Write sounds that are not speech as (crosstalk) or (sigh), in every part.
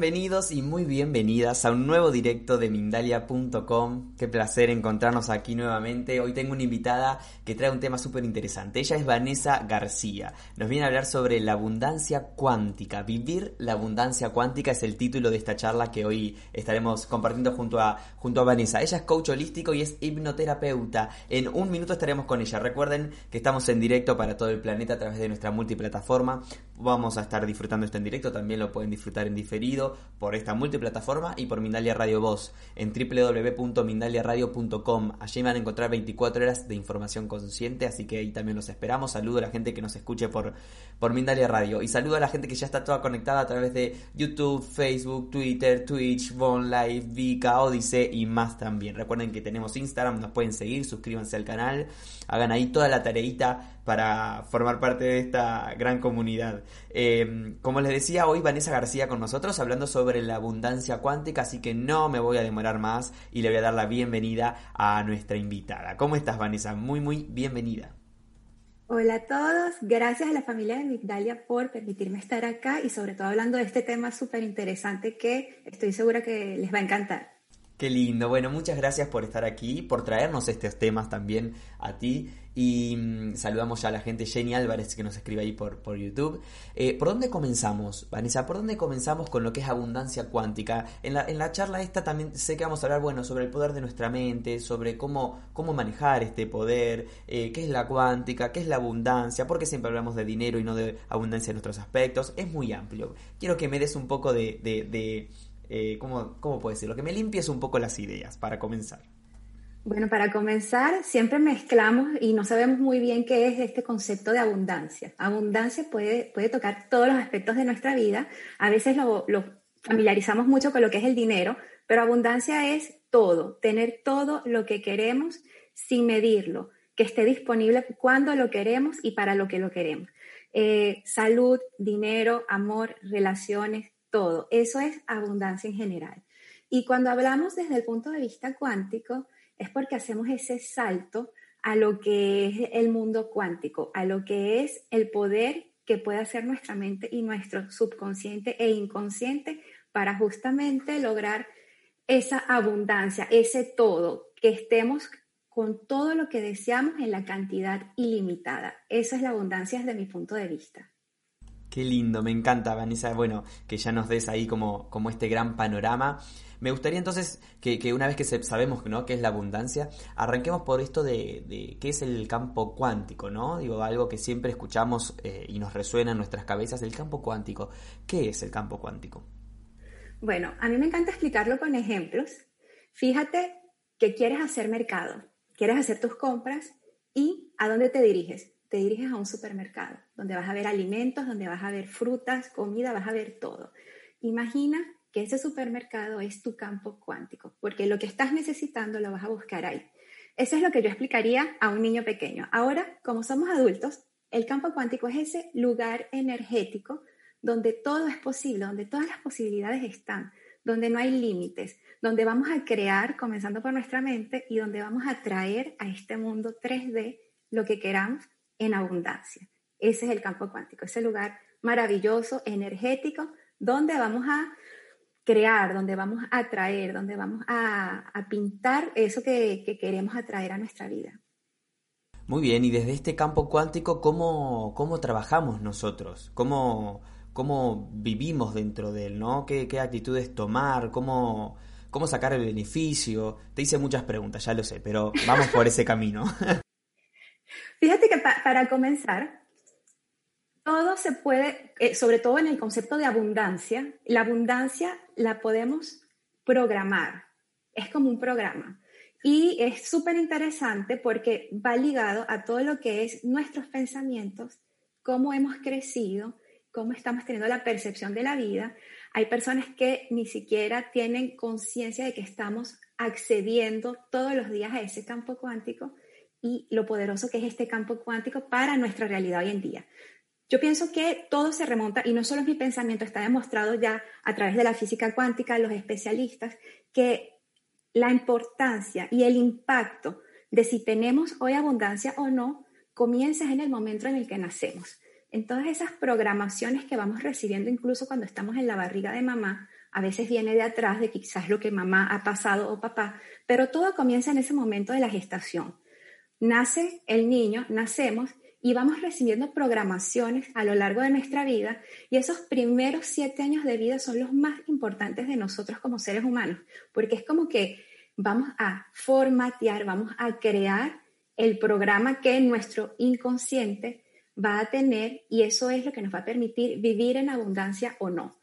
Bienvenidos y muy bienvenidas a un nuevo directo de Mindalia.com. Qué placer encontrarnos aquí nuevamente. Hoy tengo una invitada que trae un tema súper interesante. Ella es Vanessa García. Nos viene a hablar sobre la abundancia cuántica. Vivir la abundancia cuántica es el título de esta charla que hoy estaremos compartiendo junto a, junto a Vanessa. Ella es coach holístico y es hipnoterapeuta. En un minuto estaremos con ella. Recuerden que estamos en directo para todo el planeta a través de nuestra multiplataforma. Vamos a estar disfrutando esto en directo. También lo pueden disfrutar en diferentes por esta multiplataforma y por Mindalia Radio Voz en www.mindaliaradio.com. Allí van a encontrar 24 horas de información consciente, así que ahí también los esperamos. Saludo a la gente que nos escuche por, por Mindalia Radio y saludo a la gente que ya está toda conectada a través de YouTube, Facebook, Twitter, Twitch, Von Live, Vika, Odyssey y más también. Recuerden que tenemos Instagram, nos pueden seguir, suscríbanse al canal, hagan ahí toda la tareita para formar parte de esta gran comunidad. Eh, como les decía, hoy Vanessa García con nosotros hablando sobre la abundancia cuántica, así que no me voy a demorar más y le voy a dar la bienvenida a nuestra invitada. ¿Cómo estás Vanessa? Muy, muy bienvenida. Hola a todos, gracias a la familia de Migdalia por permitirme estar acá y sobre todo hablando de este tema súper interesante que estoy segura que les va a encantar. Qué lindo. Bueno, muchas gracias por estar aquí, por traernos estos temas también a ti. Y mm, saludamos ya a la gente, Jenny Álvarez, que nos escribe ahí por, por YouTube. Eh, ¿Por dónde comenzamos, Vanessa? ¿Por dónde comenzamos con lo que es abundancia cuántica? En la, en la charla esta también sé que vamos a hablar, bueno, sobre el poder de nuestra mente, sobre cómo, cómo manejar este poder, eh, qué es la cuántica, qué es la abundancia, porque siempre hablamos de dinero y no de abundancia en otros aspectos. Es muy amplio. Quiero que me des un poco de eh, ¿cómo, ¿cómo puedo decirlo? Que me limpies un poco las ideas para comenzar. Bueno, para comenzar, siempre mezclamos y no sabemos muy bien qué es este concepto de abundancia. Abundancia puede, puede tocar todos los aspectos de nuestra vida. A veces lo, lo familiarizamos mucho con lo que es el dinero, pero abundancia es todo, tener todo lo que queremos sin medirlo, que esté disponible cuando lo queremos y para lo que lo queremos. Eh, salud, dinero, amor, relaciones, todo. Eso es abundancia en general. Y cuando hablamos desde el punto de vista cuántico, es porque hacemos ese salto a lo que es el mundo cuántico, a lo que es el poder que puede hacer nuestra mente y nuestro subconsciente e inconsciente para justamente lograr esa abundancia, ese todo, que estemos con todo lo que deseamos en la cantidad ilimitada. Esa es la abundancia desde mi punto de vista. Qué lindo, me encanta, Vanessa. Bueno, que ya nos des ahí como, como este gran panorama. Me gustaría entonces que, una vez que sabemos ¿no? qué es la abundancia, arranquemos por esto de, qué es el campo cuántico, ¿no? Digo, algo que siempre escuchamos eh, y nos resuena en nuestras cabezas, el campo cuántico. ¿Qué es el campo cuántico? Bueno, a mí me encanta explicarlo con ejemplos. Fíjate que quieres hacer mercado, quieres hacer tus compras y ¿a dónde te diriges? Te diriges a un supermercado, donde vas a ver alimentos, donde vas a ver frutas, comida, vas a ver todo. Imagina que ese supermercado es tu campo cuántico, porque lo que estás necesitando lo vas a buscar ahí. Eso es lo que yo explicaría a un niño pequeño. Ahora, como somos adultos, el campo cuántico es ese lugar energético donde todo es posible, donde todas las posibilidades están, donde no hay límites, donde vamos a crear, comenzando por nuestra mente, y donde vamos a traer a este mundo 3D lo que queramos en abundancia. Ese es el campo cuántico, ese lugar maravilloso, energético, donde vamos a crear, donde vamos a atraer, donde vamos a, pintar eso que, queremos atraer a nuestra vida. Muy bien, y desde este campo cuántico, ¿cómo, cómo trabajamos nosotros? ¿Cómo, ¿Cómo vivimos dentro de él? ¿no? ¿Qué, qué actitudes tomar? ¿Cómo, ¿Cómo sacar el beneficio? Te hice muchas preguntas, ya lo sé, pero vamos por ese camino. (laughs) Fíjate que para comenzar, todo se puede, eh, sobre todo en el concepto de abundancia, la abundancia la podemos programar. Es como un programa. Y es súper interesante porque va ligado a todo lo que es nuestros pensamientos, cómo hemos crecido, cómo estamos teniendo la percepción de la vida. Hay personas que ni siquiera tienen conciencia de que estamos accediendo todos los días a ese campo cuántico y lo poderoso que es este campo cuántico para nuestra realidad hoy en día. Yo pienso que todo se remonta, y no solo es mi pensamiento, está demostrado ya a través de la física cuántica, los especialistas, que la importancia y el impacto de si tenemos hoy abundancia o no comienza en el momento en el que nacemos. En todas esas programaciones que vamos recibiendo, incluso cuando estamos en la barriga de mamá, a veces viene de atrás de quizás lo que mamá ha pasado o papá, pero todo comienza en ese momento de la gestación. Nace el niño, nacemos y vamos recibiendo programaciones a lo largo de nuestra vida y esos primeros siete años de vida son los más importantes de nosotros como seres humanos, porque es como que vamos a formatear, vamos a crear el programa que nuestro inconsciente va a tener y eso es lo que nos va a permitir vivir en abundancia o no.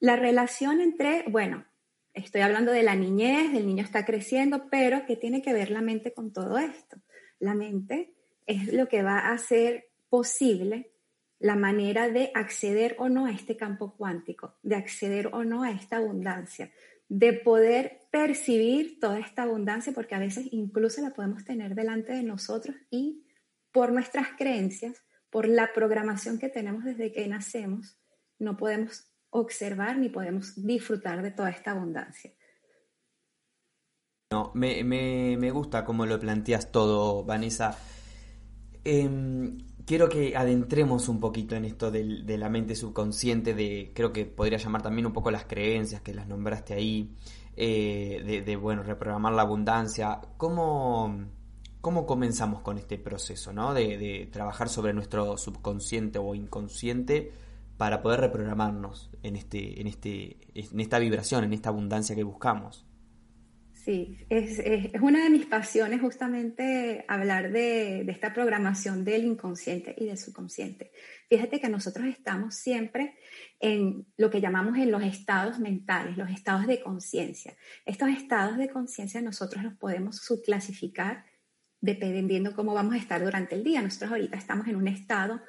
La relación entre, bueno, estoy hablando de la niñez, el niño está creciendo, pero ¿qué tiene que ver la mente con todo esto? La mente es lo que va a hacer posible la manera de acceder o no a este campo cuántico, de acceder o no a esta abundancia, de poder percibir toda esta abundancia, porque a veces incluso la podemos tener delante de nosotros y por nuestras creencias, por la programación que tenemos desde que nacemos, no podemos observar ni podemos disfrutar de toda esta abundancia. No, me, me gusta cómo lo planteas todo, Vanessa. Em, quiero que adentremos un poquito en esto de la mente subconsciente, de creo que podría llamar también un poco las creencias que las nombraste ahí, eh, de, bueno, reprogramar la abundancia. ¿Cómo, cómo comenzamos con este proceso, ¿no? De, de, trabajar sobre nuestro subconsciente o inconsciente para poder reprogramarnos en, este, en, este, en esta vibración, en esta abundancia que buscamos. Sí, es, una de mis pasiones justamente hablar de, esta programación del inconsciente y del subconsciente. Fíjate que nosotros estamos siempre en lo que llamamos en los estados mentales, los estados de conciencia. Estos estados de conciencia nosotros los podemos subclasificar dependiendo cómo vamos a estar durante el día. Nosotros ahorita estamos en un estado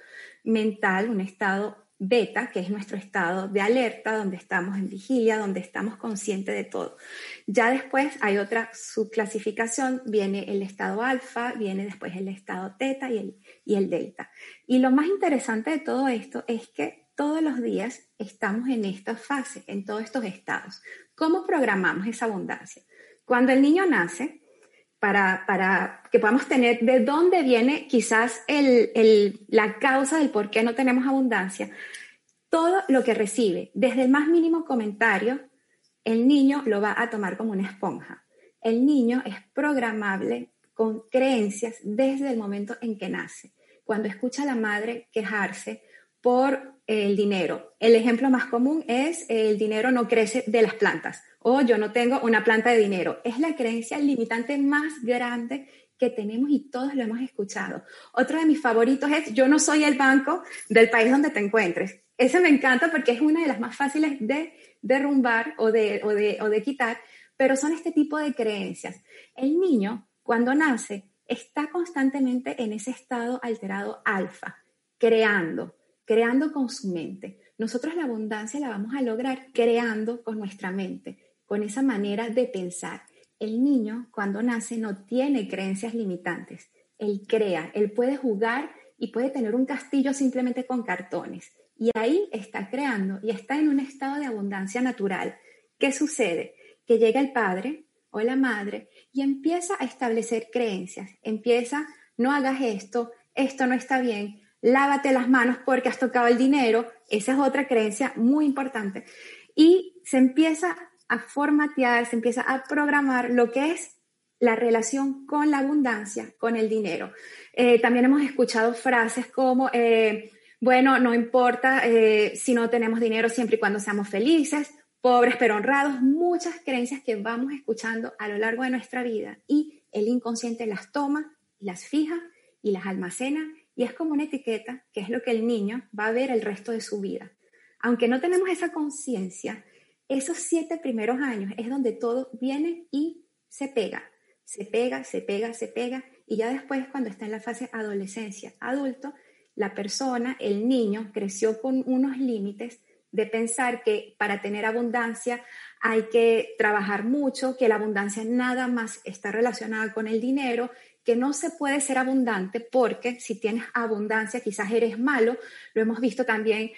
mental, un estado beta, que es nuestro estado de alerta, donde estamos en vigilia, donde estamos conscientes de todo. Ya después hay otra subclasificación, viene el estado alfa, viene después el estado teta y el, y el delta. Y lo más interesante de todo esto es que todos los días estamos en esta fase, en todos estos estados. ¿Cómo programamos esa abundancia? Cuando el niño nace, para, para, que podamos tener de dónde viene quizás el, el, la causa del por qué no tenemos abundancia. Todo lo que recibe, desde el más mínimo comentario, el niño lo va a tomar como una esponja. El niño es programable con creencias desde el momento en que nace. Cuando escucha a la madre quejarse por el dinero, el ejemplo más común es el dinero no crece de las plantas o yo no tengo una planta de dinero. Es la creencia limitante más grande que tenemos y todos lo hemos escuchado. Otro de mis favoritos es yo no soy el banco del país donde te encuentres. Ese me encanta porque es una de las más fáciles de derrumbar o de, o de, o de quitar, pero son este tipo de creencias. El niño, cuando nace, está constantemente en ese estado alterado alfa, creando, creando con su mente. Nosotros la abundancia la vamos a lograr creando con nuestra mente con esa manera de pensar. El niño cuando nace no tiene creencias limitantes. Él crea, él puede jugar y puede tener un castillo simplemente con cartones. Y ahí está creando y está en un estado de abundancia natural. ¿Qué sucede? Que llega el padre o la madre y empieza a establecer creencias. Empieza, no hagas esto, esto no está bien, lávate las manos porque has tocado el dinero. Esa es otra creencia muy importante. Y se empieza a formatear, se empieza a programar lo que es la relación con la abundancia, con el dinero. Eh, también hemos escuchado frases como, eh, bueno, no importa eh, si no tenemos dinero siempre y cuando seamos felices, pobres pero honrados, muchas creencias que vamos escuchando a lo largo de nuestra vida y el inconsciente las toma, las fija y las almacena y es como una etiqueta que es lo que el niño va a ver el resto de su vida. Aunque no tenemos esa conciencia, esos siete primeros años es donde todo viene y se pega, se pega, se pega, se pega, y ya después cuando está en la fase adolescencia, adulto, la persona, el niño, creció con unos límites de pensar que para tener abundancia hay que trabajar mucho, que la abundancia nada más está relacionada con el dinero, que no se puede ser abundante porque si tienes abundancia quizás eres malo, lo hemos visto también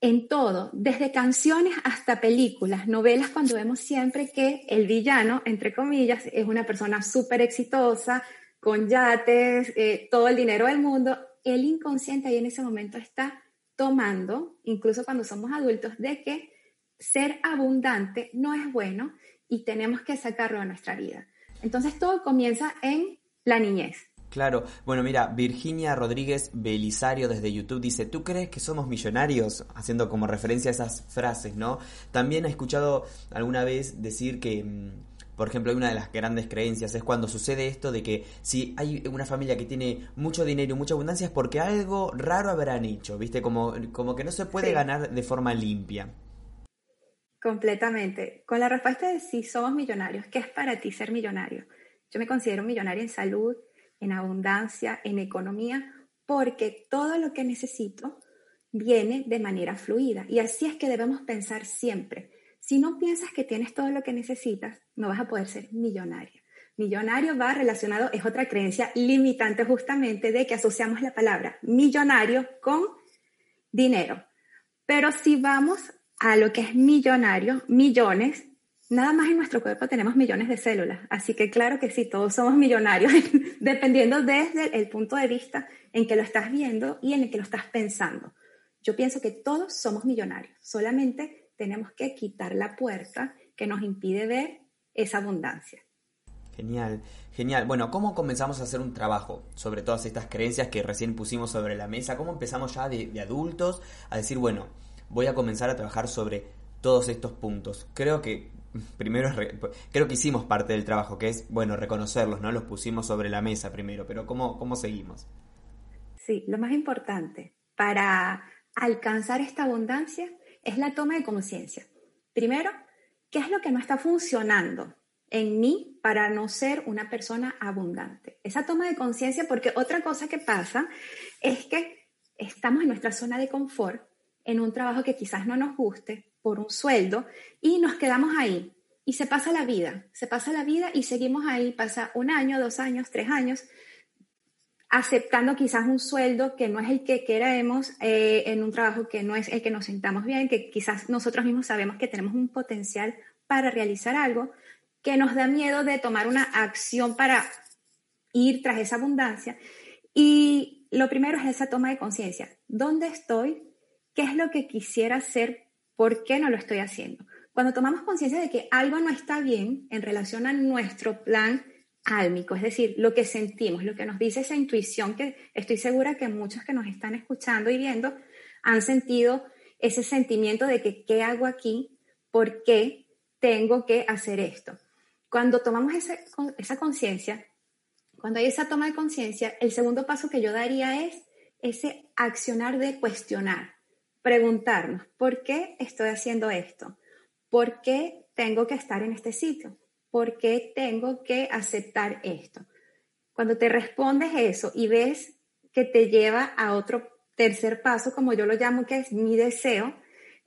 en todo, desde canciones hasta películas, novelas, cuando vemos siempre que el villano, entre comillas, es una persona súper exitosa, con yates, eh, todo el dinero del mundo, el inconsciente ahí en ese momento está tomando, incluso cuando somos adultos, de que ser abundante no es bueno y tenemos que sacarlo de nuestra vida. Entonces todo comienza en la niñez. Claro, bueno, mira, Virginia Rodríguez Belisario desde YouTube dice, ¿tú crees que somos millonarios? Haciendo como referencia a esas frases, ¿no? También he escuchado alguna vez decir que, mm, por ejemplo, una de las grandes creencias es cuando sucede esto de que si hay una familia que tiene mucho dinero y mucha abundancia es porque algo raro habrán hecho, ¿viste? Como, como que no se puede ganar de forma limpia. Completamente. Con la respuesta de si somos millonarios, ¿qué es para ti ser millonario? Yo me considero millonaria en salud, en abundancia, en economía, porque todo lo que necesito viene de manera fluida. Y así es que debemos pensar siempre. Si no piensas que tienes todo lo que necesitas, no vas a poder ser millonario. Millonario va relacionado, es otra creencia limitante justamente de que asociamos la palabra millonario con dinero. Pero si vamos a lo que es millonario, millones, Nada más en nuestro cuerpo tenemos millones de células, así que claro que sí, todos somos millonarios, (laughs) dependiendo desde el punto de vista en que lo estás viendo y en el que lo estás pensando. Yo pienso que todos somos millonarios, solamente tenemos que quitar la puerta que nos impide ver esa abundancia. Genial, genial. Bueno, ¿cómo comenzamos a hacer un trabajo sobre todas estas creencias que recién pusimos sobre la mesa? ¿Cómo empezamos ya de, de adultos a decir, bueno, voy a comenzar a trabajar sobre todos estos puntos? Creo que primero creo que hicimos parte del trabajo, que es, bueno, reconocerlos, ¿no? Los pusimos sobre la mesa primero, pero ¿cómo, cómo seguimos? Sí, lo más importante para alcanzar esta abundancia es la toma de conciencia. Primero, ¿qué es lo que no está funcionando en mí para no ser una persona abundante? Esa toma de conciencia, porque otra cosa que pasa es que estamos en nuestra zona de confort, en un trabajo que quizás no nos guste, por un sueldo y nos quedamos ahí. Y se pasa la vida, se pasa la vida y seguimos ahí, pasa un año, dos años, tres años, aceptando quizás un sueldo que no es el que queremos, eh, en un trabajo que no es el que nos sintamos bien, que quizás nosotros mismos sabemos que tenemos un potencial para realizar algo, que nos da miedo de tomar una acción para ir tras esa abundancia. Y lo primero es esa toma de conciencia. ¿Dónde estoy? ¿Qué es lo que quisiera hacer ¿Por qué no lo estoy haciendo? Cuando tomamos conciencia de que algo no está bien en relación a nuestro plan álmico, es decir, lo que sentimos, lo que nos dice esa intuición, que estoy segura que muchos que nos están escuchando y viendo han sentido ese sentimiento de que, ¿qué hago aquí? ¿Por qué tengo que hacer esto? Cuando tomamos esa conciencia, cuando hay esa toma de conciencia, el segundo paso que yo daría es ese accionar de cuestionar preguntarnos, ¿por qué estoy haciendo esto? ¿Por qué tengo que estar en este sitio? ¿Por qué tengo que aceptar esto? Cuando te respondes eso y ves que te lleva a otro tercer paso, como yo lo llamo, que es mi deseo,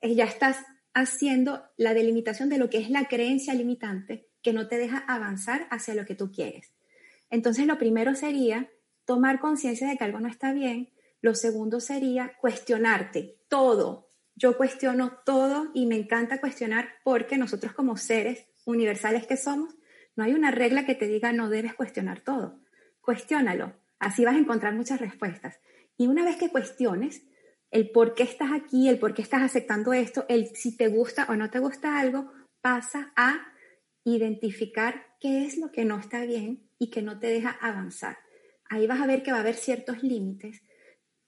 ya estás haciendo la delimitación de lo que es la creencia limitante que no te deja avanzar hacia lo que tú quieres. Entonces, lo primero sería tomar conciencia de que algo no está bien, lo segundo sería cuestionarte todo. Yo cuestiono todo y me encanta cuestionar porque nosotros como seres universales que somos, no hay una regla que te diga no debes cuestionar todo. Cuestiónalo. Así vas a encontrar muchas respuestas. Y una vez que cuestiones el por qué estás aquí, el por qué estás aceptando esto, el si te gusta o no te gusta algo, pasa a identificar qué es lo que no está bien y que no te deja avanzar. Ahí vas a ver que va a haber ciertos límites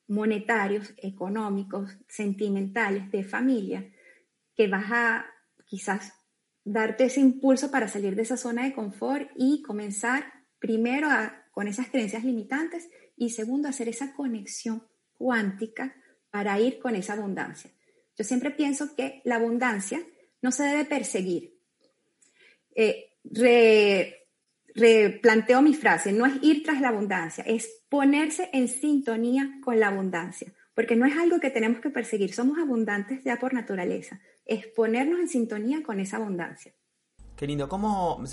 monetarios, económicos, sentimentales, de familia, que vas a quizás darte ese impulso para salir de esa zona de confort y comenzar primero con esas creencias limitantes y segundo hacer esa conexión cuántica para ir con esa abundancia. Yo siempre pienso que la abundancia no se debe perseguir. Eh, replanteo mi frase, no es ir tras la abundancia, es ponerse en sintonía con la abundancia, porque no es algo que tenemos que perseguir, somos abundantes ya por naturaleza, es ponernos en sintonía con esa abundancia. Qué lindo, cómo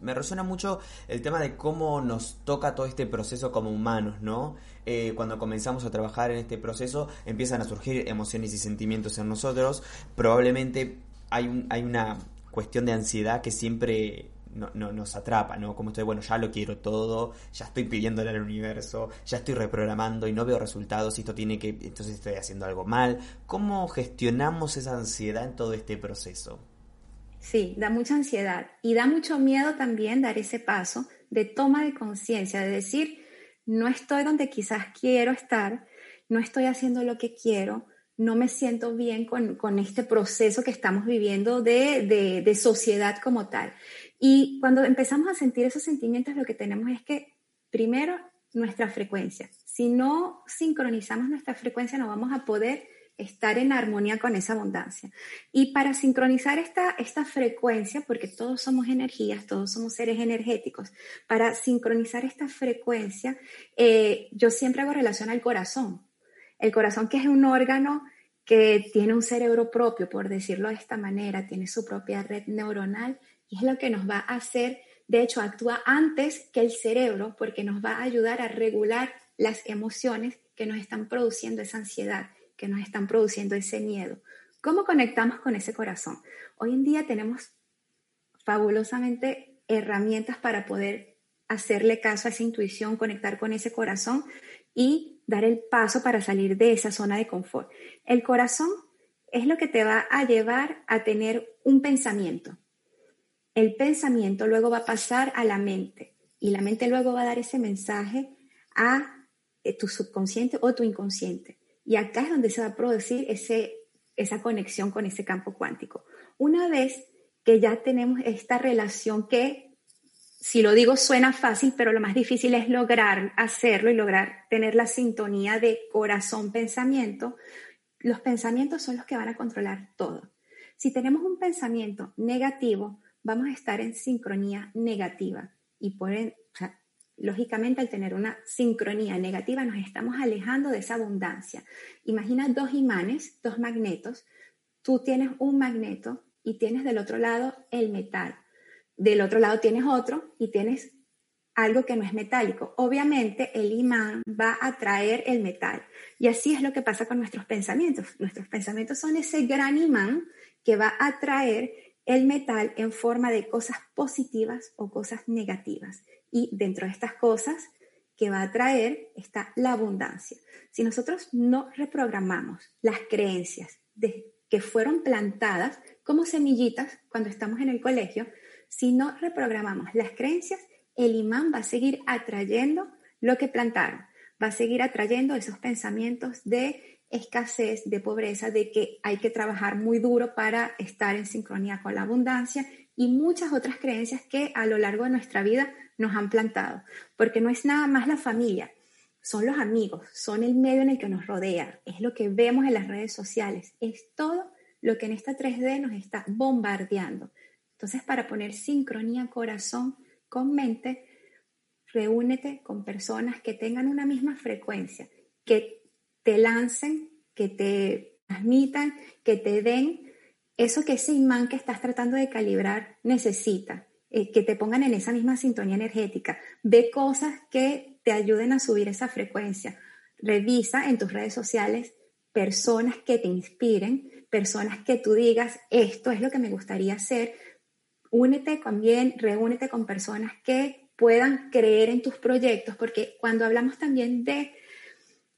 me resuena mucho el tema de cómo nos toca todo este proceso como humanos, ¿no? Eh, cuando comenzamos a trabajar en este proceso empiezan a surgir emociones y sentimientos en nosotros, probablemente hay, un, hay una cuestión de ansiedad que siempre no, nos atrapa, ¿no? Como estoy, bueno, ya lo quiero todo, ya estoy pidiéndole al universo, ya estoy reprogramando y no veo resultados, y esto tiene que, entonces estoy haciendo algo mal. ¿Cómo gestionamos esa ansiedad en todo este proceso? Sí, da mucha ansiedad y da mucho miedo también dar ese paso de toma de conciencia, de decir, no estoy donde quizás quiero estar, no estoy haciendo lo que quiero, no me siento bien con, este proceso que estamos viviendo de, sociedad como tal. Y cuando empezamos a sentir esos sentimientos, lo que tenemos es que, primero, nuestra frecuencia. Si no sincronizamos nuestra frecuencia, no vamos a poder estar en armonía con esa abundancia. Y para sincronizar esta, esta frecuencia, porque todos somos energías, todos somos seres energéticos, para sincronizar esta frecuencia, eh, yo siempre hago relación al corazón. El corazón que es un órgano que tiene un cerebro propio, por decirlo de esta manera, tiene su propia red neuronal y es lo que nos va a hacer, de hecho, actúa antes que el cerebro porque nos va a ayudar a regular las emociones que nos están produciendo esa ansiedad, que nos están produciendo ese miedo. ¿Cómo conectamos con ese corazón? Hoy en día tenemos fabulosamente herramientas para poder hacerle caso a esa intuición, conectar con ese corazón y dar el paso para salir de esa zona de confort. El corazón es lo que te va a llevar a tener un pensamiento. El pensamiento luego va a pasar a la mente y la mente luego va a dar ese mensaje a eh, tu subconsciente o tu inconsciente. Y acá es donde se va a producir ese, esa conexión con ese campo cuántico. Una vez que ya tenemos esta relación que si lo digo suena fácil, pero lo más difícil es lograr hacerlo y lograr tener la sintonía de corazón-pensamiento. Los pensamientos son los que van a controlar todo. Si tenemos un pensamiento negativo, vamos a estar en sincronía negativa y por, lógicamente al tener una sincronía negativa nos estamos alejando de esa abundancia. Imagina dos imanes, dos magnetos. Tú tienes un magneto y tienes del otro lado el metal del otro lado tienes otro y tienes algo que no es metálico. Obviamente el imán va a atraer el metal. Y así es lo que pasa con nuestros pensamientos. Nuestros pensamientos son ese gran imán que va a atraer el metal en forma de cosas positivas o cosas negativas. Y dentro de estas cosas que va a atraer está la abundancia. Si nosotros no reprogramamos las creencias que fueron plantadas como semillitas cuando estamos en el colegio, si no reprogramamos las creencias, el imán va a seguir atrayendo lo que plantaron, va a seguir atrayendo esos pensamientos de escasez, de pobreza, de que hay que trabajar muy duro para estar en sincronía con la abundancia y muchas otras creencias que a lo largo de nuestra vida nos han plantado, porque no es nada más la familia, son los amigos, son el medio en el que nos rodea, es lo que vemos en las redes sociales, es todo lo que en esta 3D nos está bombardeando. Entonces, para poner sincronía corazón con mente, reúnete con personas que tengan una misma frecuencia, que te lancen, que te transmitan, que te den eso que ese imán que estás tratando de calibrar necesita, eh, que te pongan en esa misma sintonía energética. Ve cosas que te ayuden a subir esa frecuencia. Revisa en tus redes sociales personas que te inspiren, personas que tú digas, esto es lo que me gustaría hacer, únete también, reúnete con personas que puedan creer en tus proyectos, porque cuando hablamos también de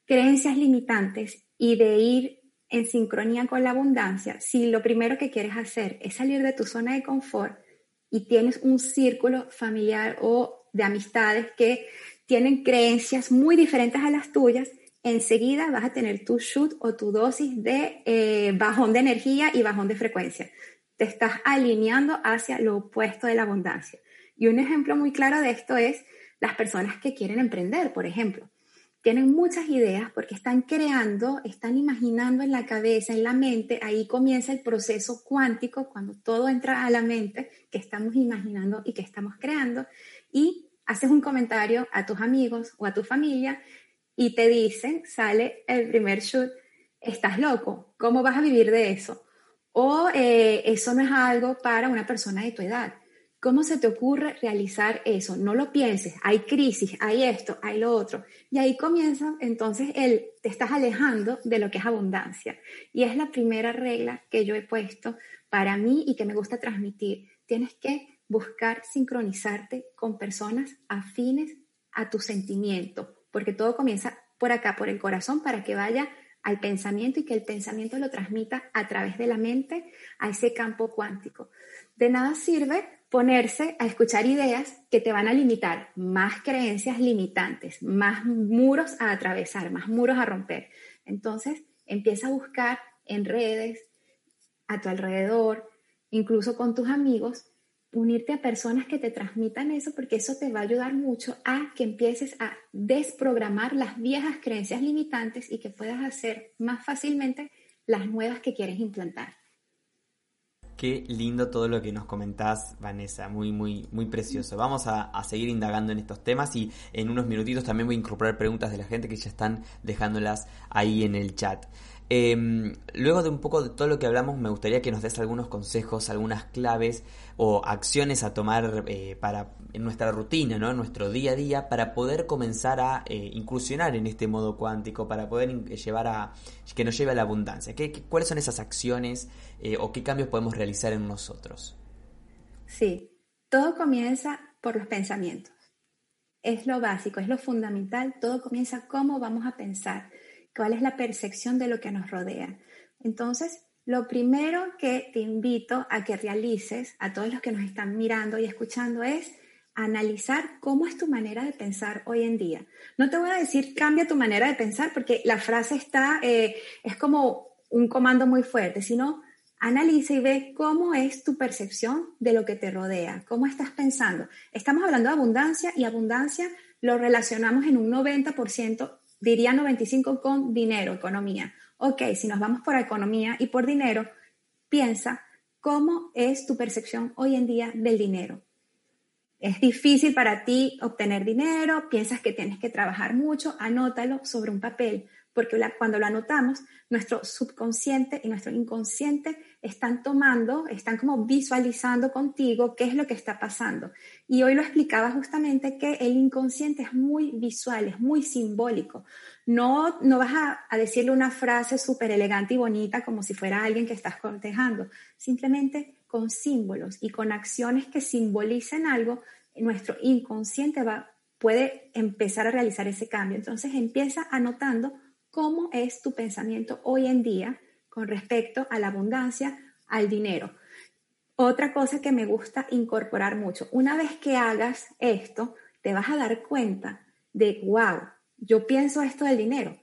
creencias limitantes y de ir en sincronía con la abundancia, si lo primero que quieres hacer es salir de tu zona de confort y tienes un círculo familiar o de amistades que tienen creencias muy diferentes a las tuyas, enseguida vas a tener tu shoot o tu dosis de eh, bajón de energía y bajón de frecuencia te estás alineando hacia lo opuesto de la abundancia. Y un ejemplo muy claro de esto es las personas que quieren emprender, por ejemplo. Tienen muchas ideas porque están creando, están imaginando en la cabeza, en la mente, ahí comienza el proceso cuántico cuando todo entra a la mente, que estamos imaginando y que estamos creando, y haces un comentario a tus amigos o a tu familia y te dicen, sale el primer shoot, estás loco, ¿cómo vas a vivir de eso? O eh, eso no es algo para una persona de tu edad. ¿Cómo se te ocurre realizar eso? No lo pienses, hay crisis, hay esto, hay lo otro. Y ahí comienza entonces el, te estás alejando de lo que es abundancia. Y es la primera regla que yo he puesto para mí y que me gusta transmitir. Tienes que buscar sincronizarte con personas afines a tu sentimiento, porque todo comienza por acá, por el corazón, para que vaya al pensamiento y que el pensamiento lo transmita a través de la mente a ese campo cuántico. De nada sirve ponerse a escuchar ideas que te van a limitar, más creencias limitantes, más muros a atravesar, más muros a romper. Entonces, empieza a buscar en redes, a tu alrededor, incluso con tus amigos, unirte a personas que te transmitan eso, porque eso te va a ayudar mucho a que empieces a desprogramar las viejas creencias limitantes y que puedas hacer más fácilmente las nuevas que quieres implantar. Qué lindo todo lo que nos comentás, Vanessa, muy, muy, muy precioso. Vamos a, seguir indagando en estos temas y en unos minutitos también voy a incorporar preguntas de la gente que ya están dejándolas ahí en el chat. Em, luego de un poco de todo lo que hablamos, me gustaría que nos des algunos consejos, algunas claves o acciones a tomar eh, para en nuestra rutina, ¿no? en nuestro día a día, para poder comenzar a eh, incursionar en este modo cuántico, para poder llevar a que nos lleve a la abundancia. ¿Qué, cuáles son esas acciones eh, o qué cambios podemos realizar en nosotros? Sí, todo comienza por los pensamientos. Es lo básico, es lo fundamental. Todo comienza cómo vamos a pensar cuál es la percepción de lo que nos rodea. Entonces, lo primero que te invito a que realices, a todos los que nos están mirando y escuchando, es analizar cómo es tu manera de pensar hoy en día. No te voy a decir cambia tu manera de pensar porque la frase está, eh, es como un comando muy fuerte, sino analiza y ve cómo es tu percepción de lo que te rodea, cómo estás pensando. Estamos hablando de abundancia y abundancia lo relacionamos en un 90% diría 95 con dinero, economía. Ok, si nos vamos por economía y por dinero, piensa cómo es tu percepción hoy en día del dinero. Es difícil para ti obtener dinero, piensas que tienes que trabajar mucho, anótalo sobre un papel porque cuando lo anotamos, nuestro subconsciente y nuestro inconsciente están tomando, están como visualizando contigo qué es lo que está pasando. Y hoy lo explicaba justamente que el inconsciente es muy visual, es muy simbólico. No, no vas a, a decirle una frase súper elegante y bonita como si fuera alguien que estás cortejando, simplemente con símbolos y con acciones que simbolicen algo, nuestro inconsciente va, puede empezar a realizar ese cambio. Entonces empieza anotando cómo es tu pensamiento hoy en día con respecto a la abundancia, al dinero. Otra cosa que me gusta incorporar mucho, una vez que hagas esto, te vas a dar cuenta de, wow, yo pienso esto del dinero,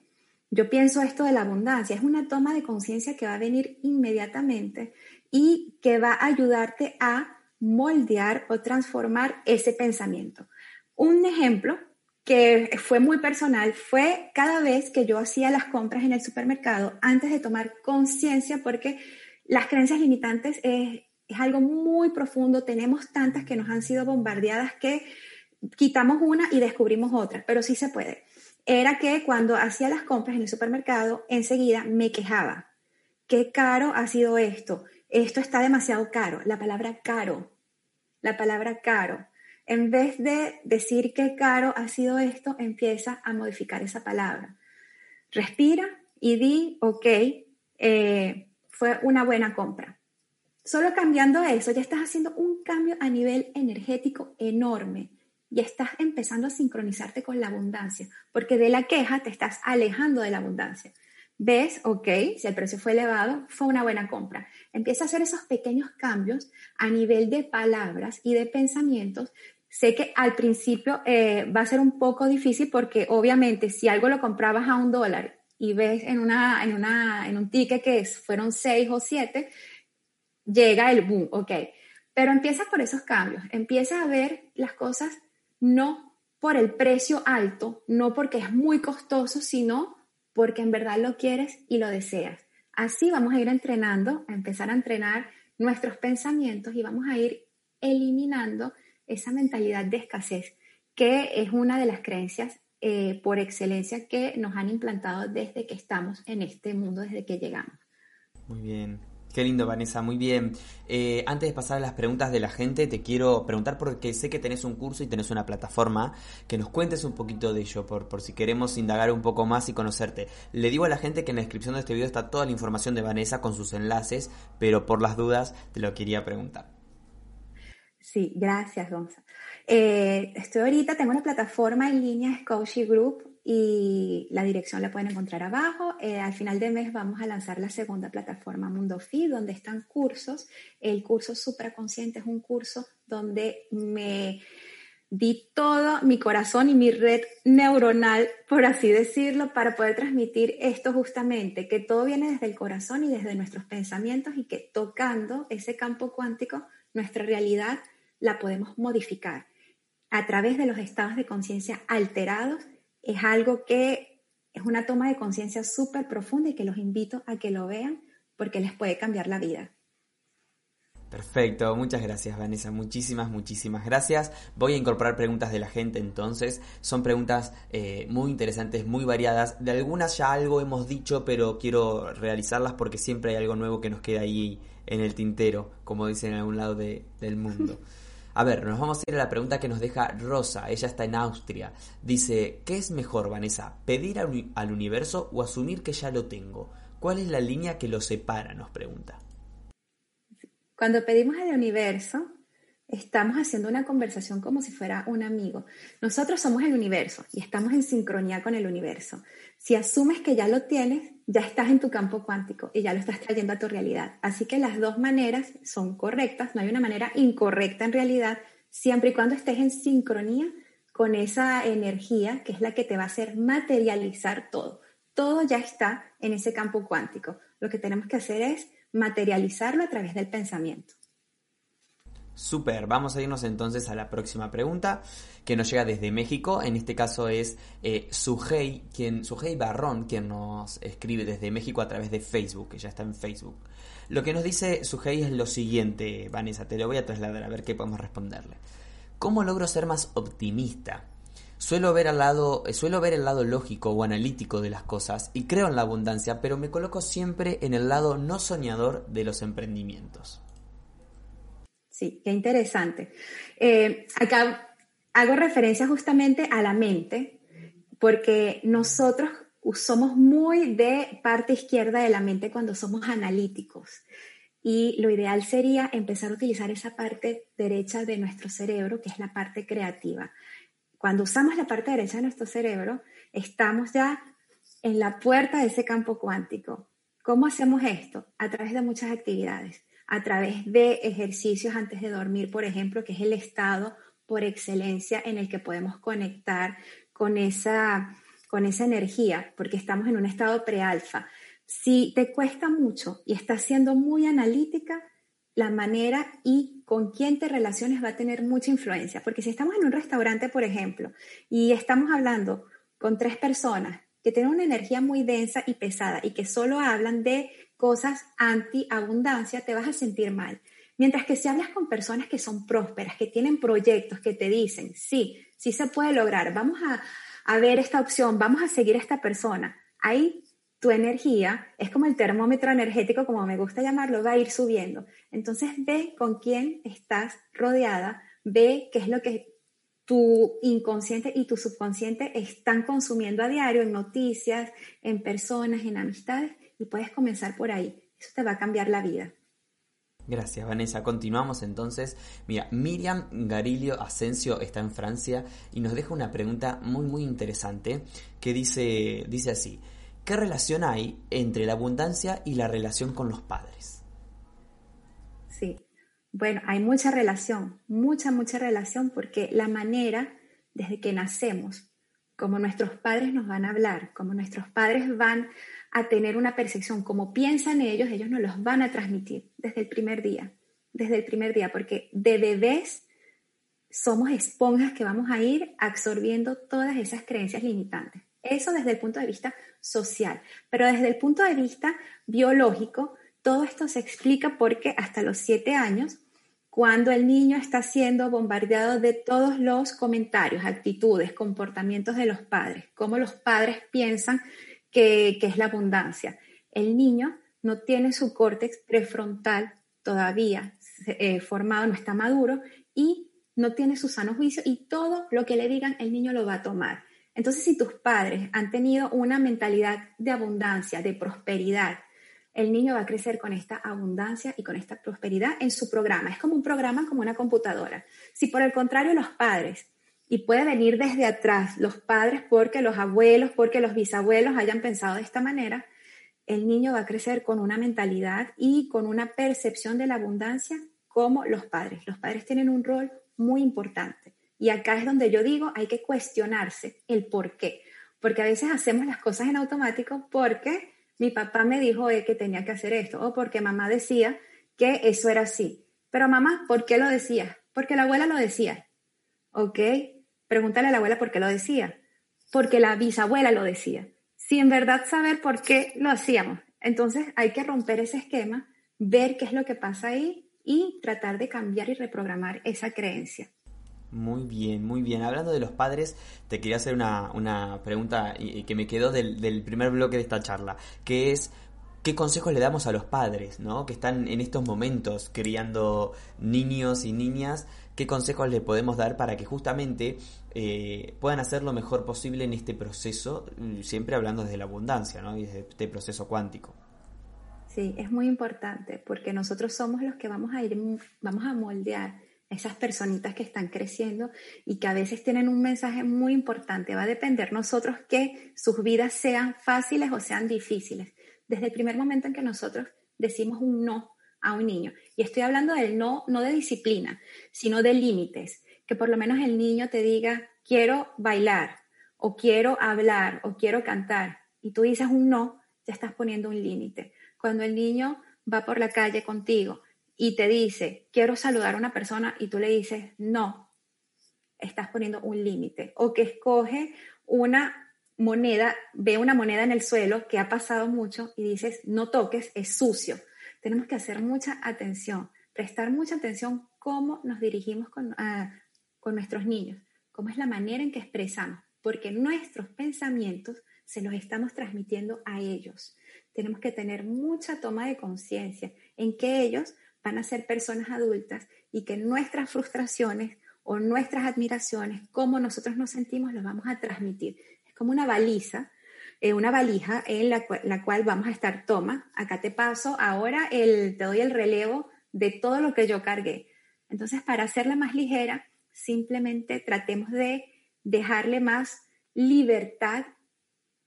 yo pienso esto de la abundancia. Es una toma de conciencia que va a venir inmediatamente y que va a ayudarte a moldear o transformar ese pensamiento. Un ejemplo que fue muy personal fue cada vez que yo hacía las compras en el supermercado antes de tomar conciencia porque las creencias limitantes es, es, algo muy profundo, tenemos tantas que nos han sido bombardeadas que quitamos una y descubrimos otra, pero sí se puede. Era que cuando hacía las compras en el supermercado, enseguida me quejaba. Qué caro ha sido esto. Esto está demasiado caro. La palabra caro. La palabra caro en vez de decir qué caro ha sido esto, empieza a modificar esa palabra. Respira y di, ok, eh, fue una buena compra. Solo cambiando eso, ya estás haciendo un cambio a nivel energético enorme. Ya estás empezando a sincronizarte con la abundancia, porque de la queja te estás alejando de la abundancia. Ves, ok, si el precio fue elevado, fue una buena compra. Empieza a hacer esos pequeños cambios a nivel de palabras y de pensamientos Sé que al principio eh, va a ser un poco difícil porque obviamente si algo lo comprabas a un dólar y ves en, una, en, una, en un ticket que fueron seis o siete, llega el boom, ok. Pero empieza por esos cambios, empieza a ver las cosas no por el precio alto, no porque es muy costoso, sino porque en verdad lo quieres y lo deseas. Así vamos a ir entrenando, a empezar a entrenar nuestros pensamientos y vamos a ir eliminando esa mentalidad de escasez, que es una de las creencias eh, por excelencia que nos han implantado desde que estamos en este mundo, desde que llegamos. Muy bien. Qué lindo, Vanessa, muy bien. Eh, antes de pasar a las preguntas de la gente, te quiero preguntar porque sé que tenés un curso y tenés una plataforma, que nos cuentes un poquito de ello, por, por si queremos indagar un poco más y conocerte. Le digo a la gente que en la descripción de este video está toda la información de Vanessa con sus enlaces, pero por las dudas te lo quería preguntar. Sí, gracias, Gonzalo. Eh, estoy ahorita, tengo una plataforma en línea, Scotia Group, y la dirección la pueden encontrar abajo. Eh, al final de mes vamos a lanzar la segunda plataforma Mundo Feed, donde están cursos. El curso supraconsciente es un curso donde me di todo mi corazón y mi red neuronal, por así decirlo, para poder transmitir esto justamente, que todo viene desde el corazón y desde nuestros pensamientos y que tocando ese campo cuántico, nuestra realidad la podemos modificar a través de los estados de conciencia alterados es algo que es una toma de conciencia súper profunda y que los invito a que lo vean porque les puede cambiar la vida. Perfecto, muchas gracias Vanessa, muchísimas, muchísimas gracias. Voy a incorporar preguntas de la gente entonces, son preguntas eh, muy interesantes, muy variadas. De algunas ya algo hemos dicho, pero quiero realizarlas porque siempre hay algo nuevo que nos queda ahí en el tintero, como dicen en algún lado del mundo. (laughs) A ver, nos vamos a ir a la pregunta que nos deja Rosa, ella está en Austria. Dice, ¿qué es mejor, Vanessa? ¿Pedir al universo o asumir que ya lo tengo? ¿Cuál es la línea que lo separa? Nos pregunta. Cuando pedimos al universo, estamos haciendo una conversación como si fuera un amigo. Nosotros somos el universo y estamos en sincronía con el universo. Si asumes que ya lo tienes, ya estás en tu campo cuántico y ya lo estás trayendo a tu realidad. Así que las dos maneras son correctas, no hay una manera incorrecta en realidad, siempre y cuando estés en sincronía con esa energía que es la que te va a hacer materializar todo. Todo ya está en ese campo cuántico. Lo que tenemos que hacer es materializarlo a través del pensamiento. Super, vamos a irnos entonces a la próxima pregunta que nos llega desde México. En este caso es eh, Sujei, quien, Sujei Barrón, quien nos escribe desde México a través de Facebook, que ya está en Facebook. Lo que nos dice Sujei es lo siguiente, Vanessa, te lo voy a trasladar a ver qué podemos responderle. ¿Cómo logro ser más optimista? Suelo ver, al lado, eh, suelo ver el lado lógico o analítico de las cosas y creo en la abundancia, pero me coloco siempre en el lado no soñador de los emprendimientos. Sí, qué interesante. Eh, acá hago referencia justamente a la mente, porque nosotros somos muy de parte izquierda de la mente cuando somos analíticos. Y lo ideal sería empezar a utilizar esa parte derecha de nuestro cerebro, que es la parte creativa. Cuando usamos la parte derecha de nuestro cerebro, estamos ya en la puerta de ese campo cuántico. ¿Cómo hacemos esto? A través de muchas actividades a través de ejercicios antes de dormir, por ejemplo, que es el estado por excelencia en el que podemos conectar con esa, con esa energía, porque estamos en un estado prealfa. Si te cuesta mucho y estás siendo muy analítica, la manera y con quién te relaciones va a tener mucha influencia, porque si estamos en un restaurante, por ejemplo, y estamos hablando con tres personas que tienen una energía muy densa y pesada y que solo hablan de cosas anti-abundancia, te vas a sentir mal. Mientras que si hablas con personas que son prósperas, que tienen proyectos, que te dicen, sí, sí se puede lograr, vamos a, a ver esta opción, vamos a seguir a esta persona, ahí tu energía es como el termómetro energético, como me gusta llamarlo, va a ir subiendo. Entonces ve con quién estás rodeada, ve qué es lo que tu inconsciente y tu subconsciente están consumiendo a diario en noticias, en personas, en amistades y puedes comenzar por ahí. Eso te va a cambiar la vida. Gracias, Vanessa. Continuamos entonces. Mira, Miriam Garilio Asensio está en Francia y nos deja una pregunta muy, muy interesante que dice, dice así. ¿Qué relación hay entre la abundancia y la relación con los padres? Sí, bueno, hay mucha relación, mucha, mucha relación porque la manera desde que nacemos, como nuestros padres nos van a hablar, como nuestros padres van a tener una percepción, como piensan ellos, ellos nos los van a transmitir desde el primer día, desde el primer día, porque de bebés somos esponjas que vamos a ir absorbiendo todas esas creencias limitantes. Eso desde el punto de vista social. Pero desde el punto de vista biológico, todo esto se explica porque hasta los siete años, cuando el niño está siendo bombardeado de todos los comentarios, actitudes, comportamientos de los padres, cómo los padres piensan que, es la abundancia, el niño no tiene su córtex prefrontal todavía eh, formado, no está maduro y no tiene su sano juicio y todo lo que le digan el niño lo va a tomar. Entonces, si tus padres han tenido una mentalidad de abundancia, de prosperidad, el niño va a crecer con esta abundancia y con esta prosperidad en su programa. Es como un programa, como una computadora. Si por el contrario los padres, y puede venir desde atrás, los padres porque los abuelos, porque los bisabuelos hayan pensado de esta manera, el niño va a crecer con una mentalidad y con una percepción de la abundancia como los padres. Los padres tienen un rol muy importante. Y acá es donde yo digo, hay que cuestionarse el por qué. Porque a veces hacemos las cosas en automático porque mi papá me dijo eh, que tenía que hacer esto o porque mamá decía que eso era así. Pero mamá, ¿por qué lo decía? Porque la abuela lo decía. ¿Ok? Pregúntale a la abuela por qué lo decía. Porque la bisabuela lo decía. Si en verdad saber por qué lo hacíamos. Entonces hay que romper ese esquema, ver qué es lo que pasa ahí y tratar de cambiar y reprogramar esa creencia. Muy bien, muy bien. Hablando de los padres, te quería hacer una, una pregunta que me quedó del, del, primer bloque de esta charla, que es qué consejos le damos a los padres, ¿no? Que están en estos momentos criando niños y niñas, qué consejos le podemos dar para que justamente eh, puedan hacer lo mejor posible en este proceso, mm, siempre hablando desde la abundancia, ¿no? Y desde este proceso cuántico. Sí, es muy importante porque nosotros somos los que vamos a ir, vamos a moldear esas personitas que están creciendo y que a veces tienen un mensaje muy importante. Va a depender nosotros que sus vidas sean fáciles o sean difíciles. Desde el primer momento en que nosotros decimos un no a un niño, y estoy hablando del no, no de disciplina, sino de límites, que por lo menos el niño te diga, quiero bailar, o quiero hablar, o quiero cantar, y tú dices un no, ya estás poniendo un límite. Cuando el niño va por la calle contigo y te dice, quiero saludar a una persona y tú le dices, no, estás poniendo un límite. O que escoge una moneda, ve una moneda en el suelo que ha pasado mucho y dices, no toques, es sucio. Tenemos que hacer mucha atención, prestar mucha atención cómo nos dirigimos con, con nuestros niños, cómo es la manera en que expresamos, porque nuestros pensamientos se los estamos transmitiendo a ellos. Tenemos que tener mucha toma de conciencia en que ellos van a ser personas adultas y que nuestras frustraciones o nuestras admiraciones, cómo nosotros nos sentimos, los vamos a transmitir. Es como una baliza, eh, una valija en la, cual vamos a estar, toma, acá te paso, ahora el, te doy el relevo de todo lo que yo cargué. Entonces, para hacerla más ligera, simplemente tratemos de dejarle más libertad,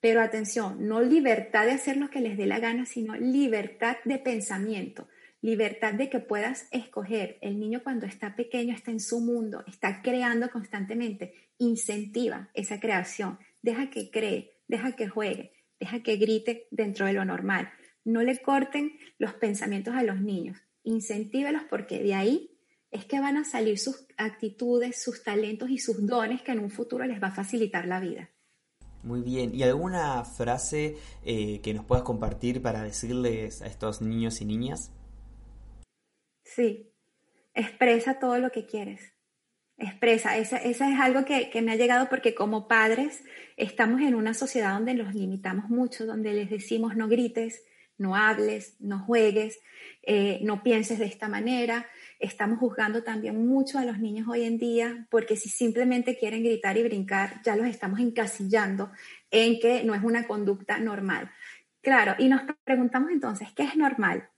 pero atención, no libertad de hacer lo que les dé la gana, sino libertad de pensamiento libertad de que puedas escoger. El niño cuando está pequeño está en su mundo, está creando constantemente. Incentiva esa creación. Deja que cree, deja que juegue, deja que grite dentro de lo normal. No le corten los pensamientos a los niños. Incentívelos porque de ahí es que van a salir sus actitudes, sus talentos y sus dones que en un futuro les va a facilitar la vida. Muy bien. ¿Y alguna frase eh, que nos puedas compartir para decirles a estos niños y niñas? Sí, expresa todo lo que quieres. Expresa, esa, es algo que, me ha llegado porque como padres estamos en una sociedad donde los limitamos mucho, donde les decimos no grites, no hables, no juegues, eh, no pienses de esta manera. Estamos juzgando también mucho a los niños hoy en día porque si simplemente quieren gritar y brincar, ya los estamos encasillando en que no es una conducta normal. Claro, y nos preguntamos entonces, ¿qué es normal?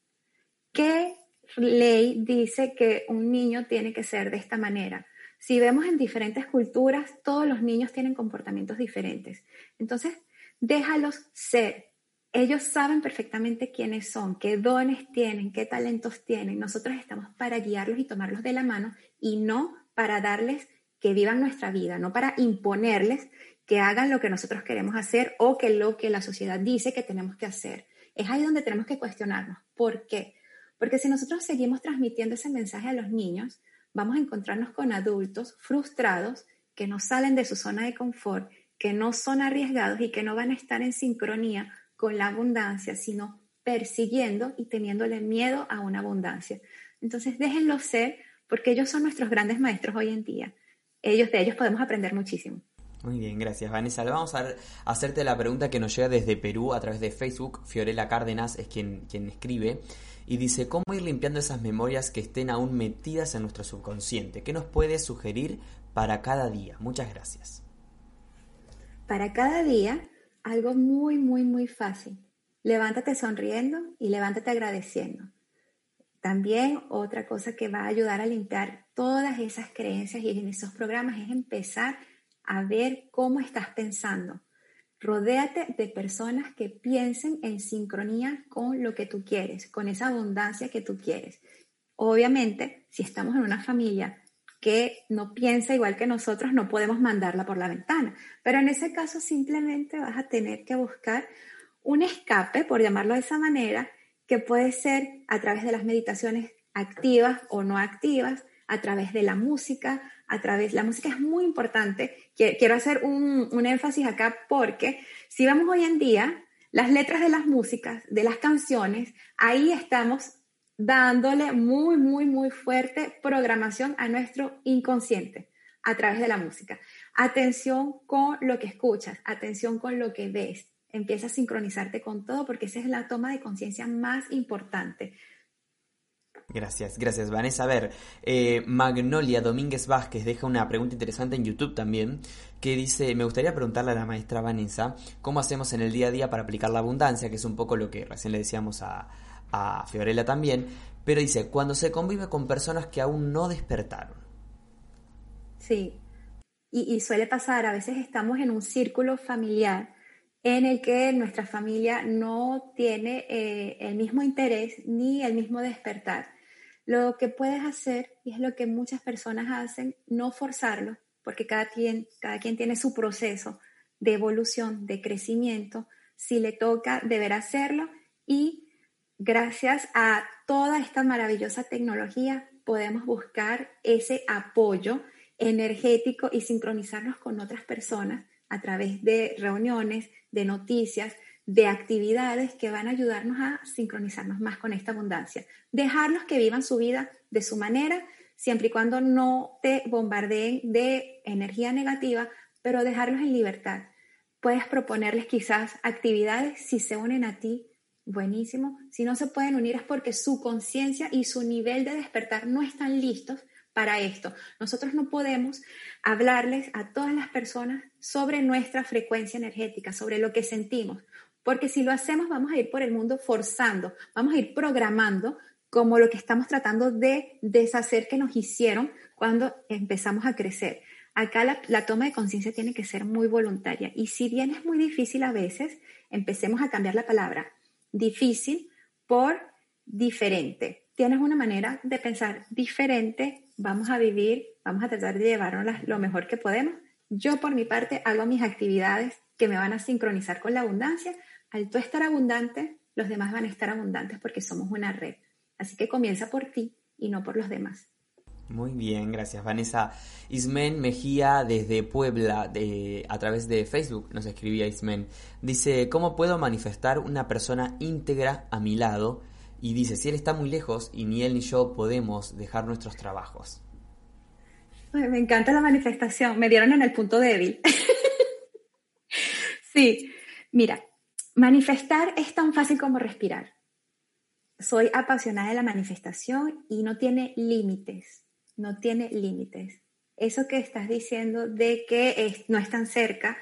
¿Qué ley dice que un niño tiene que ser de esta manera. Si vemos en diferentes culturas, todos los niños tienen comportamientos diferentes. Entonces, déjalos ser. Ellos saben perfectamente quiénes son, qué dones tienen, qué talentos tienen. Nosotros estamos para guiarlos y tomarlos de la mano y no para darles que vivan nuestra vida, no para imponerles que hagan lo que nosotros queremos hacer o que lo que la sociedad dice que tenemos que hacer. Es ahí donde tenemos que cuestionarnos. ¿Por qué? Porque si nosotros seguimos transmitiendo ese mensaje a los niños, vamos a encontrarnos con adultos frustrados que no salen de su zona de confort, que no son arriesgados y que no van a estar en sincronía con la abundancia, sino persiguiendo y teniéndole miedo a una abundancia. Entonces déjenlo ser porque ellos son nuestros grandes maestros hoy en día. Ellos de ellos podemos aprender muchísimo. Muy bien, gracias Vanessa. vamos a hacerte la pregunta que nos llega desde Perú a través de Facebook. Fiorella Cárdenas es quien, quien escribe y dice, ¿cómo ir limpiando esas memorias que estén aún metidas en nuestro subconsciente? ¿Qué nos puedes sugerir para cada día? Muchas gracias. Para cada día, algo muy, muy, muy fácil. Levántate sonriendo y levántate agradeciendo. También otra cosa que va a ayudar a limpiar todas esas creencias y en esos programas es empezar a ver cómo estás pensando. Rodéate de personas que piensen en sincronía con lo que tú quieres, con esa abundancia que tú quieres. Obviamente, si estamos en una familia que no piensa igual que nosotros, no podemos mandarla por la ventana. Pero en ese caso simplemente vas a tener que buscar un escape, por llamarlo de esa manera, que puede ser a través de las meditaciones activas o no activas, a través de la música, a través, la música es muy importante. Quiero hacer un, un énfasis acá porque si vamos hoy en día, las letras de las músicas, de las canciones, ahí estamos dándole muy, muy, muy fuerte programación a nuestro inconsciente a través de la música. Atención con lo que escuchas, atención con lo que ves, empieza a sincronizarte con todo porque esa es la toma de conciencia más importante. Gracias, gracias Vanessa. A ver, eh, Magnolia Domínguez Vázquez deja una pregunta interesante en YouTube también, que dice, me gustaría preguntarle a la maestra Vanessa, ¿cómo hacemos en el día a día para aplicar la abundancia? Que es un poco lo que recién le decíamos a, Fiorella también, pero dice, cuando se convive con personas que aún no despertaron. Sí, y, y suele pasar, a veces estamos en un círculo familiar en el que nuestra familia no tiene eh, el mismo interés ni el mismo despertar. Lo que puedes hacer, y es lo que muchas personas hacen, no forzarlo, porque cada quien, cada quien tiene su proceso de evolución, de crecimiento. Si le toca, deberá hacerlo y gracias a toda esta maravillosa tecnología podemos buscar ese apoyo energético y sincronizarnos con otras personas a través de reuniones, de noticias, de actividades que van a ayudarnos a sincronizarnos más con esta abundancia. Dejarlos que vivan su vida de su manera, siempre y cuando no te bombardeen de energía negativa, pero dejarlos en libertad. Puedes proponerles quizás actividades si se unen a ti, buenísimo. Si no se pueden unir es porque su conciencia y su nivel de despertar no están listos para esto. Nosotros no podemos hablarles a todas las personas sobre nuestra frecuencia energética, sobre lo que sentimos, porque si lo hacemos vamos a ir por el mundo forzando, vamos a ir programando como lo que estamos tratando de deshacer que nos hicieron cuando empezamos a crecer. Acá la, la toma de conciencia tiene que ser muy voluntaria y si bien es muy difícil a veces, empecemos a cambiar la palabra difícil por diferente. Tienes una manera de pensar diferente vamos a vivir, vamos a tratar de llevarnos lo mejor que podemos. Yo por mi parte hago mis actividades que me van a sincronizar con la abundancia. Al tú estar abundante, los demás van a estar abundantes porque somos una red. Así que comienza por ti y no por los demás. Muy bien, gracias Vanessa. Ismen Mejía desde Puebla, de, a través de Facebook, nos escribía Ismen. Dice, ¿cómo puedo manifestar una persona íntegra a mi lado y dice, si él está muy lejos y ni él ni yo podemos dejar nuestros trabajos. Me encanta la manifestación, me dieron en el punto débil. (laughs) sí, mira, manifestar es tan fácil como respirar. Soy apasionada de la manifestación y no tiene límites, no tiene límites. Eso que estás diciendo de que no es tan cerca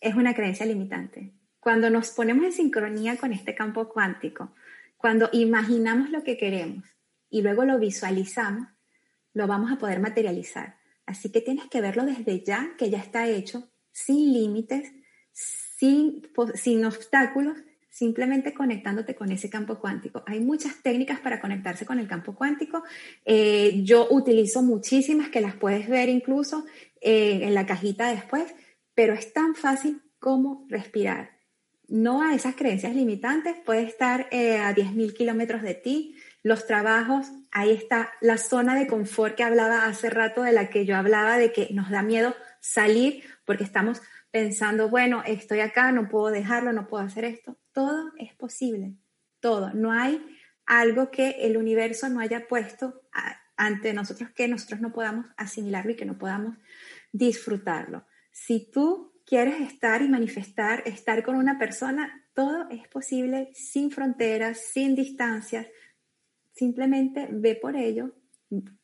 es una creencia limitante. Cuando nos ponemos en sincronía con este campo cuántico, cuando imaginamos lo que queremos y luego lo visualizamos, lo vamos a poder materializar. Así que tienes que verlo desde ya, que ya está hecho, sin límites, sin, obstáculos, simplemente conectándote con ese campo cuántico. Hay muchas técnicas para conectarse con el campo cuántico. Eh, yo utilizo muchísimas que las puedes ver incluso eh, en la cajita después, pero es tan fácil como respirar no a esas creencias limitantes, puede estar eh, a 10.000 kilómetros de ti, los trabajos, ahí está la zona de confort que hablaba hace rato, de la que yo hablaba, de que nos da miedo salir porque estamos pensando, bueno, estoy acá, no puedo dejarlo, no puedo hacer esto. Todo es posible, todo. No hay algo que el universo no haya puesto ante nosotros que nosotros no podamos asimilarlo y que no podamos disfrutarlo. Si tú quieres estar y manifestar, estar con una persona, todo es posible sin fronteras, sin distancias. Simplemente ve por ello,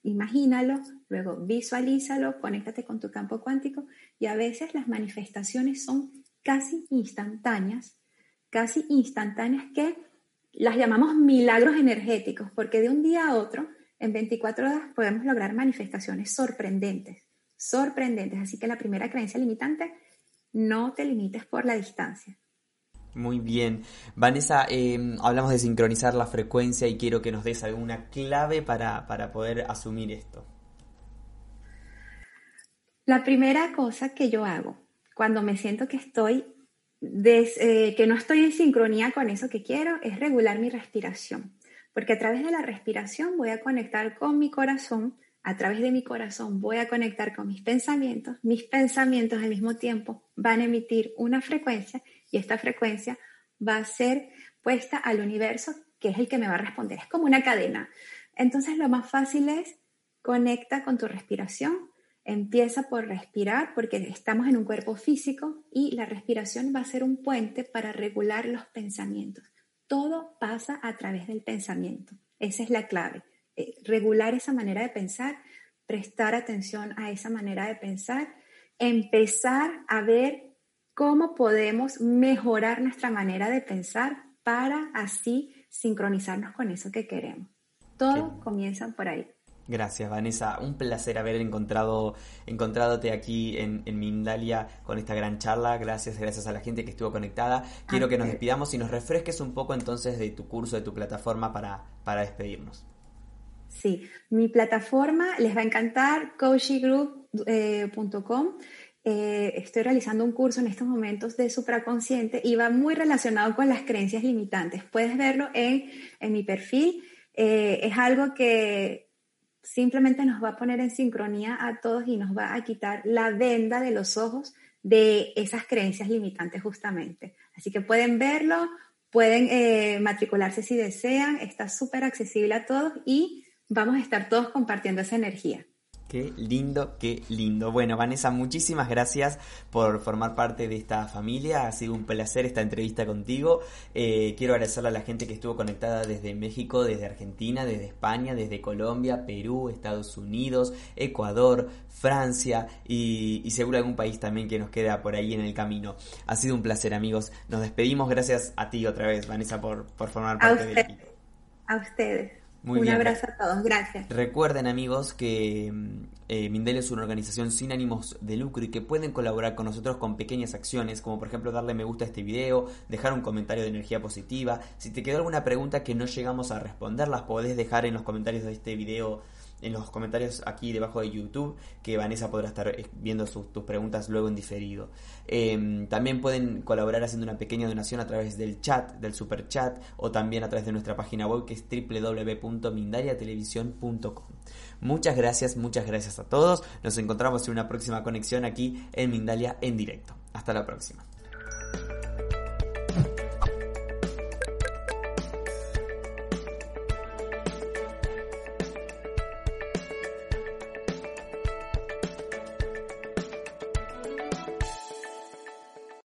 imagínalo, luego visualízalo, conéctate con tu campo cuántico y a veces las manifestaciones son casi instantáneas, casi instantáneas que las llamamos milagros energéticos, porque de un día a otro, en 24 horas, podemos lograr manifestaciones sorprendentes, sorprendentes. Así que la primera creencia limitante, no te limites por la distancia. Muy bien. Vanessa, em, hablamos de sincronizar la frecuencia y quiero que nos des alguna clave para, poder asumir esto. La primera cosa que yo hago cuando me siento que estoy eh, que no estoy en sincronía con eso que quiero es regular mi respiración, porque a través de la respiración voy a conectar con mi corazón, a través de mi corazón voy a conectar con mis pensamientos, mis pensamientos al mismo tiempo van a emitir una frecuencia y esta frecuencia va a ser puesta al universo, que es el que me va a responder. Es como una cadena. Entonces lo más fácil es conecta con tu respiración, empieza por respirar porque estamos en un cuerpo físico y la respiración va a ser un puente para regular los pensamientos. Todo pasa a través del pensamiento. Esa es la clave. Eh, regular esa manera de pensar, prestar atención a esa manera de pensar, empezar a ver cómo podemos mejorar nuestra manera de pensar para así sincronizarnos con eso que queremos. Todo comienza por ahí. Gracias, Vanessa. Un placer haber encontrado, encontradote aquí en, Mindalia con esta gran charla. Gracias, gracias a la gente que estuvo conectada. Quiero que nos despidamos y nos refresques un poco entonces de tu curso, de tu plataforma para, para despedirnos. Sí, mi plataforma les va a encantar, coachygroup.com. Eh, estoy realizando un curso en estos momentos de supraconsciente y va muy relacionado con las creencias limitantes. Puedes verlo en, mi perfil. Eh, es algo que simplemente nos va a poner en sincronía a todos y nos va a quitar la venda de los ojos de esas creencias limitantes justamente. Así que pueden verlo, pueden eh, matricularse si desean, está súper accesible a todos y vamos a estar todos compartiendo esa energía. Qué lindo, qué lindo. Bueno, Vanessa, muchísimas gracias por formar parte de esta familia. Ha sido un placer esta entrevista contigo. Eh, quiero agradecerle a la gente que estuvo conectada desde México, desde Argentina, desde España, desde Colombia, Perú, Estados Unidos, Ecuador, Francia y, seguro algún país también que nos queda por ahí en el camino. Ha sido un placer, amigos. Nos despedimos. Gracias a ti otra vez, Vanessa, por, por formar parte del equipo. A ustedes. Un abrazo a todos, gracias. Recuerden amigos que mm, eh, Mindel es una organización sin ánimos de lucro y que pueden colaborar con nosotros con pequeñas acciones, como por ejemplo darle me gusta a este video, dejar un comentario de energía positiva. Si te quedó alguna pregunta que no llegamos a responder, las podés dejar en los comentarios de este video en los comentarios aquí debajo de YouTube, que Vanessa podrá estar eh, viendo tus preguntas luego en diferido. Em, también pueden colaborar haciendo una pequeña donación a través del chat, del super chat, o también a través de nuestra página web que es www.mindariatelevisión.com. Muchas gracias, muchas gracias a todos. Nos encontramos en una próxima conexión aquí en Mindalia en directo. Hasta la próxima.